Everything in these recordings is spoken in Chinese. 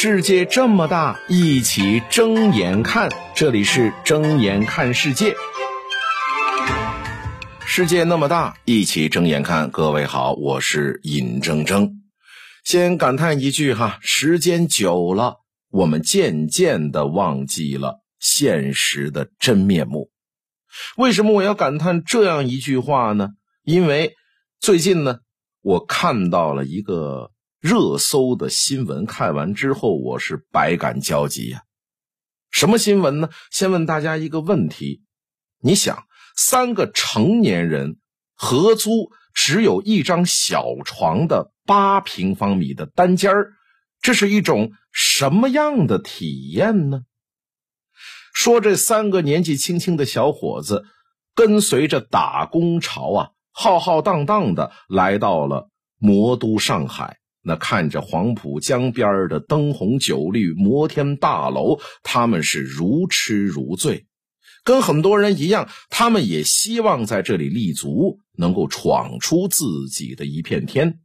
世界这么大，一起睁眼看。这里是睁眼看世界。世界那么大，一起睁眼看。各位好，我是尹铮铮。先感叹一句哈，时间久了，我们渐渐的忘记了现实的真面目。为什么我要感叹这样一句话呢？因为最近呢，我看到了一个。热搜的新闻看完之后，我是百感交集呀。什么新闻呢？先问大家一个问题：你想，三个成年人合租只有一张小床的八平方米的单间儿，这是一种什么样的体验呢？说这三个年纪轻轻的小伙子，跟随着打工潮啊，浩浩荡荡的来到了魔都上海。那看着黄浦江边的灯红酒绿摩天大楼，他们是如痴如醉。跟很多人一样，他们也希望在这里立足，能够闯出自己的一片天。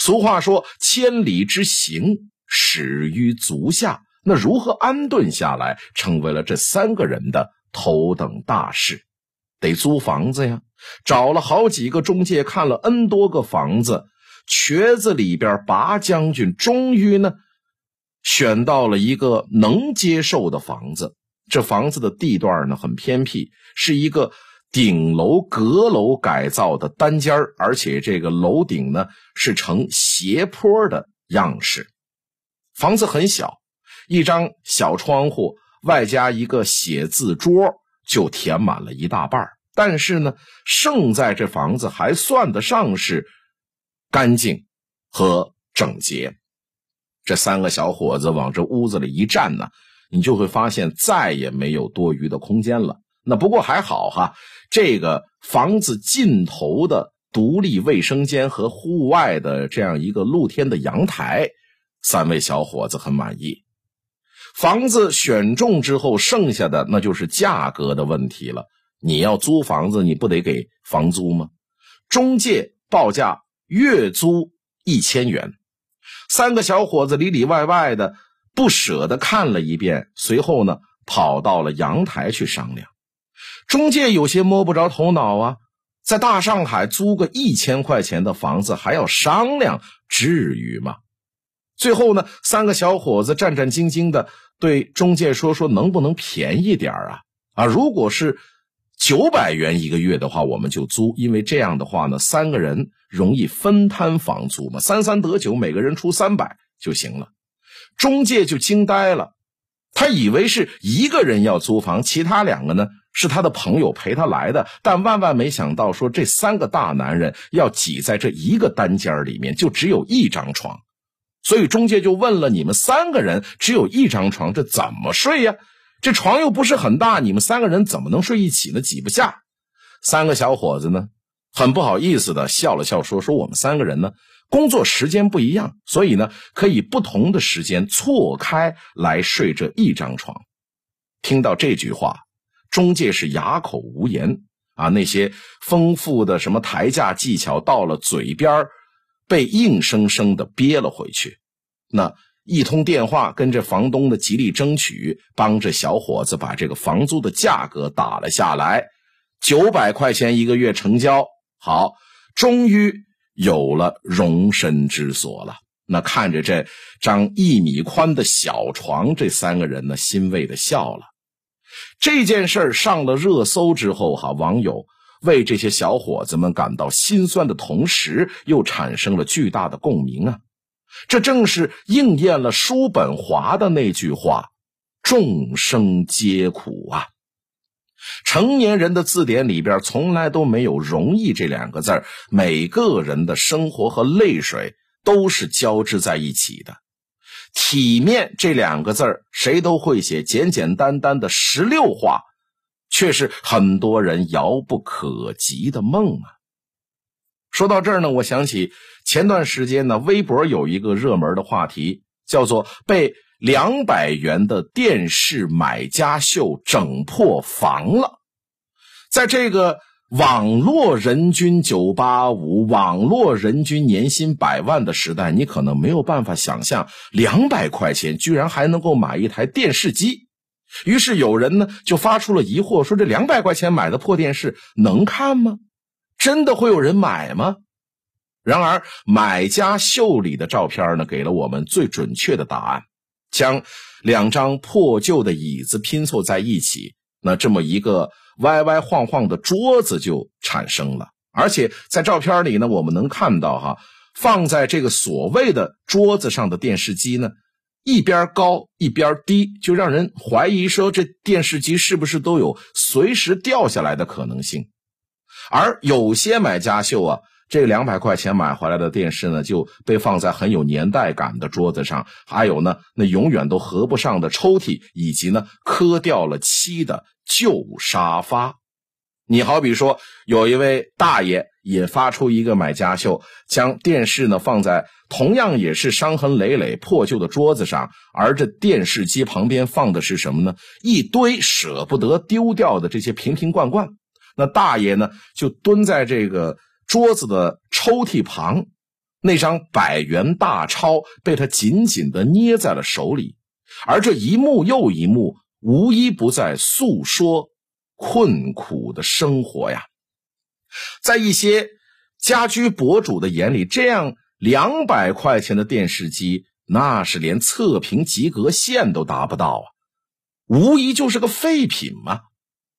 俗话说：“千里之行，始于足下。”那如何安顿下来，成为了这三个人的头等大事。得租房子呀，找了好几个中介，看了 N 多个房子。瘸子里边，拔将军终于呢选到了一个能接受的房子。这房子的地段呢很偏僻，是一个顶楼阁楼改造的单间而且这个楼顶呢是呈斜坡的样式。房子很小，一张小窗户外加一个写字桌就填满了一大半但是呢，胜在这房子还算得上是。干净和整洁，这三个小伙子往这屋子里一站呢，你就会发现再也没有多余的空间了。那不过还好哈，这个房子尽头的独立卫生间和户外的这样一个露天的阳台，三位小伙子很满意。房子选中之后，剩下的那就是价格的问题了。你要租房子，你不得给房租吗？中介报价。月租一千元，三个小伙子里里外外的不舍得看了一遍，随后呢跑到了阳台去商量。中介有些摸不着头脑啊，在大上海租个一千块钱的房子还要商量，至于吗？最后呢，三个小伙子战战兢兢的对中介说：“说能不能便宜点啊？啊，如果是。”九百元一个月的话，我们就租，因为这样的话呢，三个人容易分摊房租嘛，三三得九，每个人出三百就行了。中介就惊呆了，他以为是一个人要租房，其他两个呢是他的朋友陪他来的，但万万没想到，说这三个大男人要挤在这一个单间里面，就只有一张床，所以中介就问了：你们三个人只有一张床，这怎么睡呀？这床又不是很大，你们三个人怎么能睡一起呢？挤不下。三个小伙子呢，很不好意思的笑了笑，说：“说我们三个人呢，工作时间不一样，所以呢，可以不同的时间错开来睡这一张床。”听到这句话，中介是哑口无言啊！那些丰富的什么抬价技巧到了嘴边被硬生生的憋了回去。那。一通电话，跟着房东的极力争取，帮着小伙子把这个房租的价格打了下来，九百块钱一个月成交。好，终于有了容身之所了。那看着这张一米宽的小床，这三个人呢，欣慰的笑了。这件事上了热搜之后，哈，网友为这些小伙子们感到心酸的同时，又产生了巨大的共鸣啊。这正是应验了叔本华的那句话：“众生皆苦啊。”成年人的字典里边从来都没有“容易”这两个字每个人的生活和泪水都是交织在一起的。体面这两个字谁都会写，简简单单的十六画，却是很多人遥不可及的梦啊。说到这儿呢，我想起。前段时间呢，微博有一个热门的话题，叫做“被两百元的电视买家秀整破防了”。在这个网络人均九八五，网络人均年薪百万的时代，你可能没有办法想象，两百块钱居然还能够买一台电视机。于是有人呢就发出了疑惑，说这两百块钱买的破电视能看吗？真的会有人买吗？然而，买家秀里的照片呢，给了我们最准确的答案。将两张破旧的椅子拼凑在一起，那这么一个歪歪晃晃的桌子就产生了。而且在照片里呢，我们能看到哈，放在这个所谓的桌子上的电视机呢，一边高一边低，就让人怀疑说这电视机是不是都有随时掉下来的可能性。而有些买家秀啊。这两百块钱买回来的电视呢，就被放在很有年代感的桌子上，还有呢，那永远都合不上的抽屉，以及呢，磕掉了漆的旧沙发。你好比说，有一位大爷也发出一个买家秀，将电视呢放在同样也是伤痕累累、破旧的桌子上，而这电视机旁边放的是什么呢？一堆舍不得丢掉的这些瓶瓶罐罐。那大爷呢，就蹲在这个。桌子的抽屉旁，那张百元大钞被他紧紧的捏在了手里，而这一幕又一幕，无一不在诉说困苦的生活呀。在一些家居博主的眼里，这样两百块钱的电视机，那是连测评及格线都达不到啊，无疑就是个废品嘛。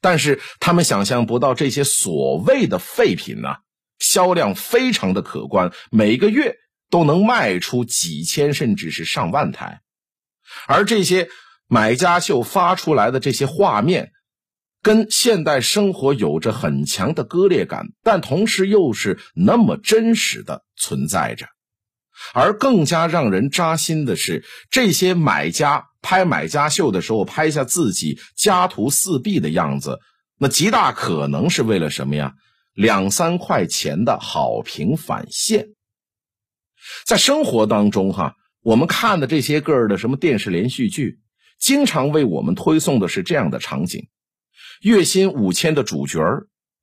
但是他们想象不到，这些所谓的废品呢。销量非常的可观，每个月都能卖出几千甚至是上万台，而这些买家秀发出来的这些画面，跟现代生活有着很强的割裂感，但同时又是那么真实的存在着。而更加让人扎心的是，这些买家拍买家秀的时候拍下自己家徒四壁的样子，那极大可能是为了什么呀？两三块钱的好评返现，在生活当中哈，我们看的这些个的什么电视连续剧，经常为我们推送的是这样的场景：月薪五千的主角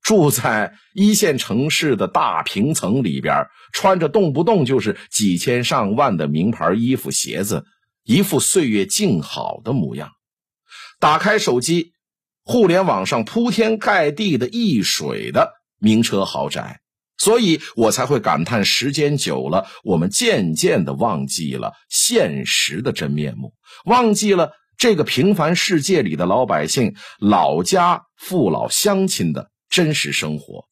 住在一线城市的大平层里边，穿着动不动就是几千上万的名牌衣服鞋子，一副岁月静好的模样。打开手机，互联网上铺天盖地的溢水的。名车豪宅，所以我才会感叹：时间久了，我们渐渐的忘记了现实的真面目，忘记了这个平凡世界里的老百姓、老家父老乡亲的真实生活。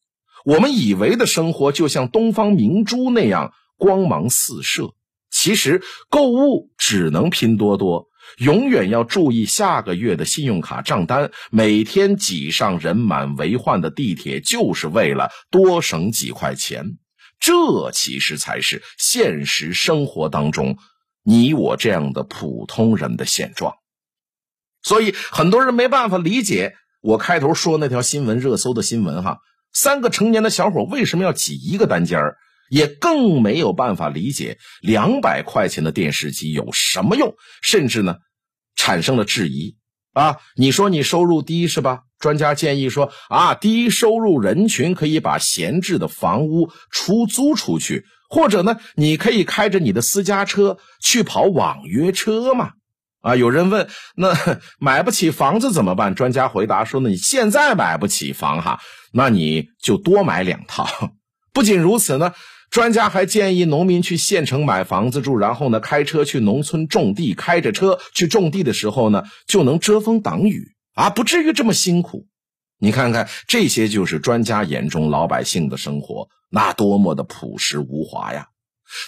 我们以为的生活就像东方明珠那样光芒四射，其实购物只能拼多多。永远要注意下个月的信用卡账单。每天挤上人满为患的地铁，就是为了多省几块钱。这其实才是现实生活当中你我这样的普通人的现状。所以很多人没办法理解我开头说那条新闻热搜的新闻哈，三个成年的小伙为什么要挤一个单间儿？也更没有办法理解两百块钱的电视机有什么用，甚至呢，产生了质疑啊！你说你收入低是吧？专家建议说啊，低收入人群可以把闲置的房屋出租出去，或者呢，你可以开着你的私家车去跑网约车嘛。啊，有人问，那 买不起房子怎么办？专家回答说呢，你现在买不起房哈，那你就多买两套。不仅如此呢。专家还建议农民去县城买房子住，然后呢，开车去农村种地，开着车去种地的时候呢，就能遮风挡雨啊，不至于这么辛苦。你看看，这些就是专家眼中老百姓的生活，那多么的朴实无华呀！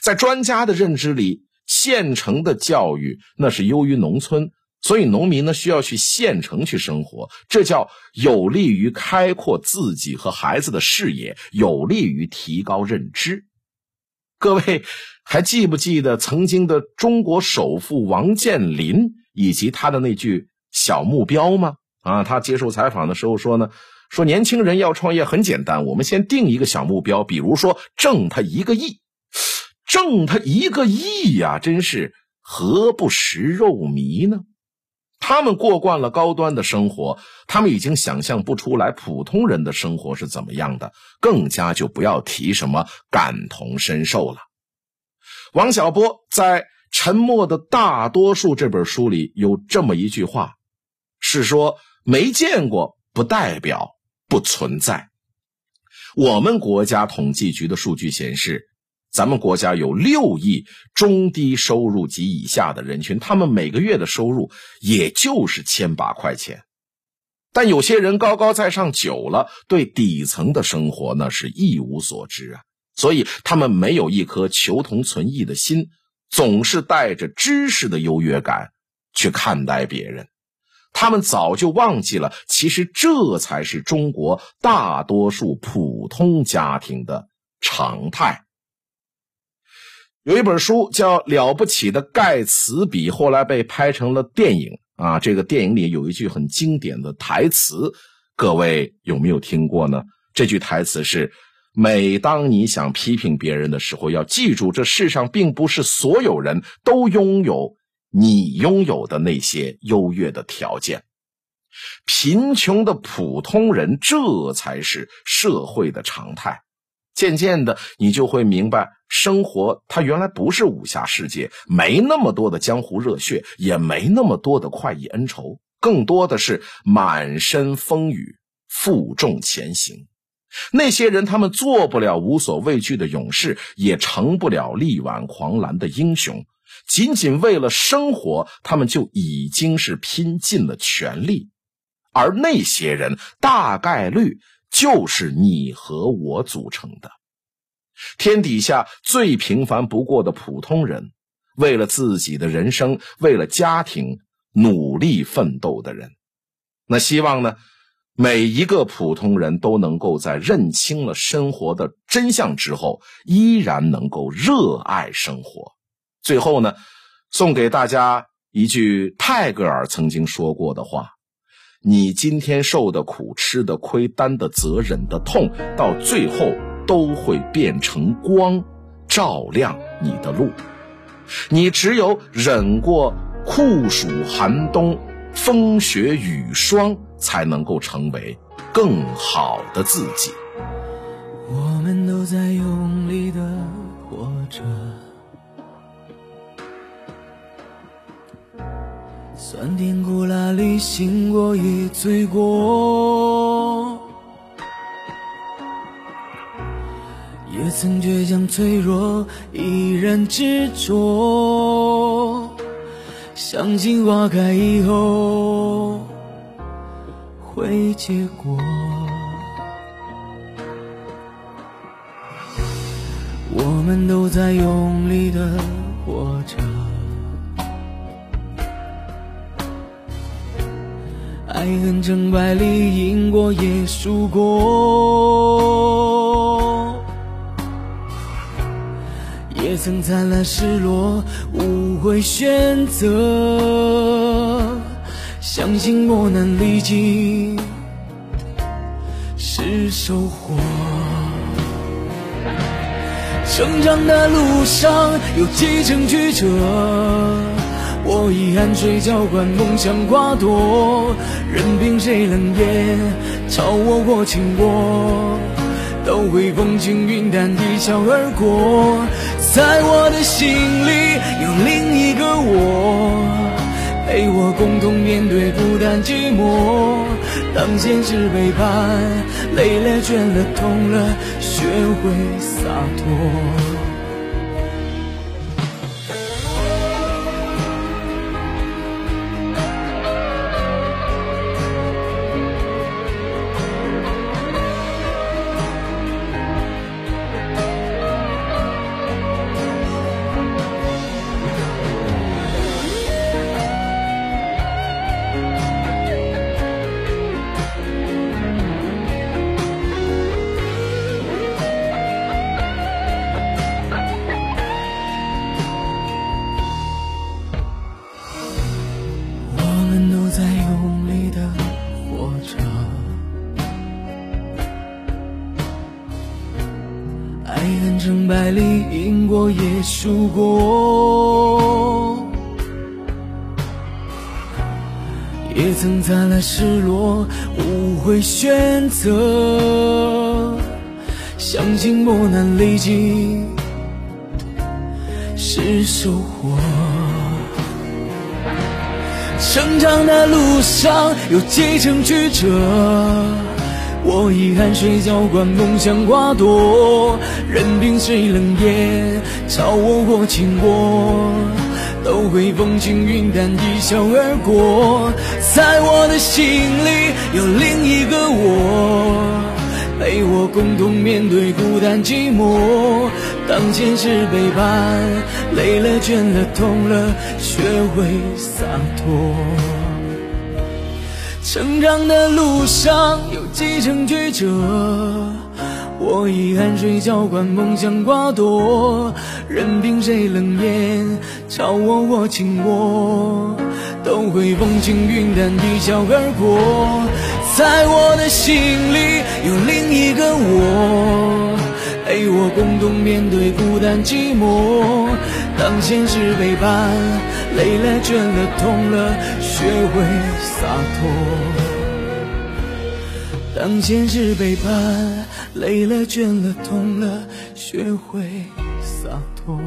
在专家的认知里，县城的教育那是优于农村，所以农民呢需要去县城去生活，这叫有利于开阔自己和孩子的视野，有利于提高认知。各位还记不记得曾经的中国首富王健林以及他的那句小目标吗？啊，他接受采访的时候说呢，说年轻人要创业很简单，我们先定一个小目标，比如说挣他一个亿，挣他一个亿呀，真是何不食肉糜呢？他们过惯了高端的生活，他们已经想象不出来普通人的生活是怎么样的，更加就不要提什么感同身受了。王小波在《沉默的大多数》这本书里有这么一句话，是说没见过不代表不存在。我们国家统计局的数据显示。咱们国家有六亿中低收入及以下的人群，他们每个月的收入也就是千把块钱。但有些人高高在上久了，对底层的生活呢是一无所知啊，所以他们没有一颗求同存异的心，总是带着知识的优越感去看待别人。他们早就忘记了，其实这才是中国大多数普通家庭的常态。有一本书叫《了不起的盖茨比》，后来被拍成了电影啊。这个电影里有一句很经典的台词，各位有没有听过呢？这句台词是：每当你想批评别人的时候，要记住，这世上并不是所有人都拥有你拥有的那些优越的条件。贫穷的普通人，这才是社会的常态。渐渐的，你就会明白，生活它原来不是武侠世界，没那么多的江湖热血，也没那么多的快意恩仇，更多的是满身风雨，负重前行。那些人，他们做不了无所畏惧的勇士，也成不了力挽狂澜的英雄。仅仅为了生活，他们就已经是拼尽了全力。而那些人，大概率。就是你和我组成的，天底下最平凡不过的普通人，为了自己的人生，为了家庭努力奋斗的人。那希望呢，每一个普通人都能够在认清了生活的真相之后，依然能够热爱生活。最后呢，送给大家一句泰戈尔曾经说过的话。你今天受的苦、吃的亏、担的责、忍的痛，到最后都会变成光，照亮你的路。你只有忍过酷暑寒冬、风雪雨霜，才能够成为更好的自己。我们都在用力的活着。酸甜苦里，醒过也醉过，也曾倔强脆弱，依然执着，相信花开以后会结果。我们都在用力的活着。爱恨成败里，赢过也输过，也曾灿烂失落，无悔选择。相信磨难历尽是收获，成长的路上有几程曲折。我以汗水浇灌梦想花朵，任凭谁冷眼嘲我或轻我，都会风轻云淡一笑而过。在我的心里有另一个我，陪我共同面对孤单寂寞。当现实背叛，累了倦了痛了，学会洒脱。百里，赢过也输过，也曾灿烂失落，无悔选择。相信磨难累积是收获。成长的路上有几程曲折，我以汗水浇灌梦想花朵，任凭谁冷眼嘲我或轻我，都会风轻云淡一笑而过。在我的心里有另一个我。陪我共同面对孤单寂寞，当现实背叛，累了倦了痛了，学会洒脱。成长的路上有几程曲折，我以汗水浇灌梦想花朵，任凭谁冷眼嘲我或轻我，都会风轻云淡一笑而过。在我的心里有另一个我，陪我共同面对孤单寂寞。当现实背叛，累了倦了痛了，学会洒脱。当现实背叛，累了倦了痛了，学会洒脱。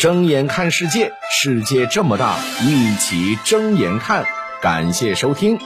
睁眼看世界，世界这么大，一起睁眼看。感谢收听。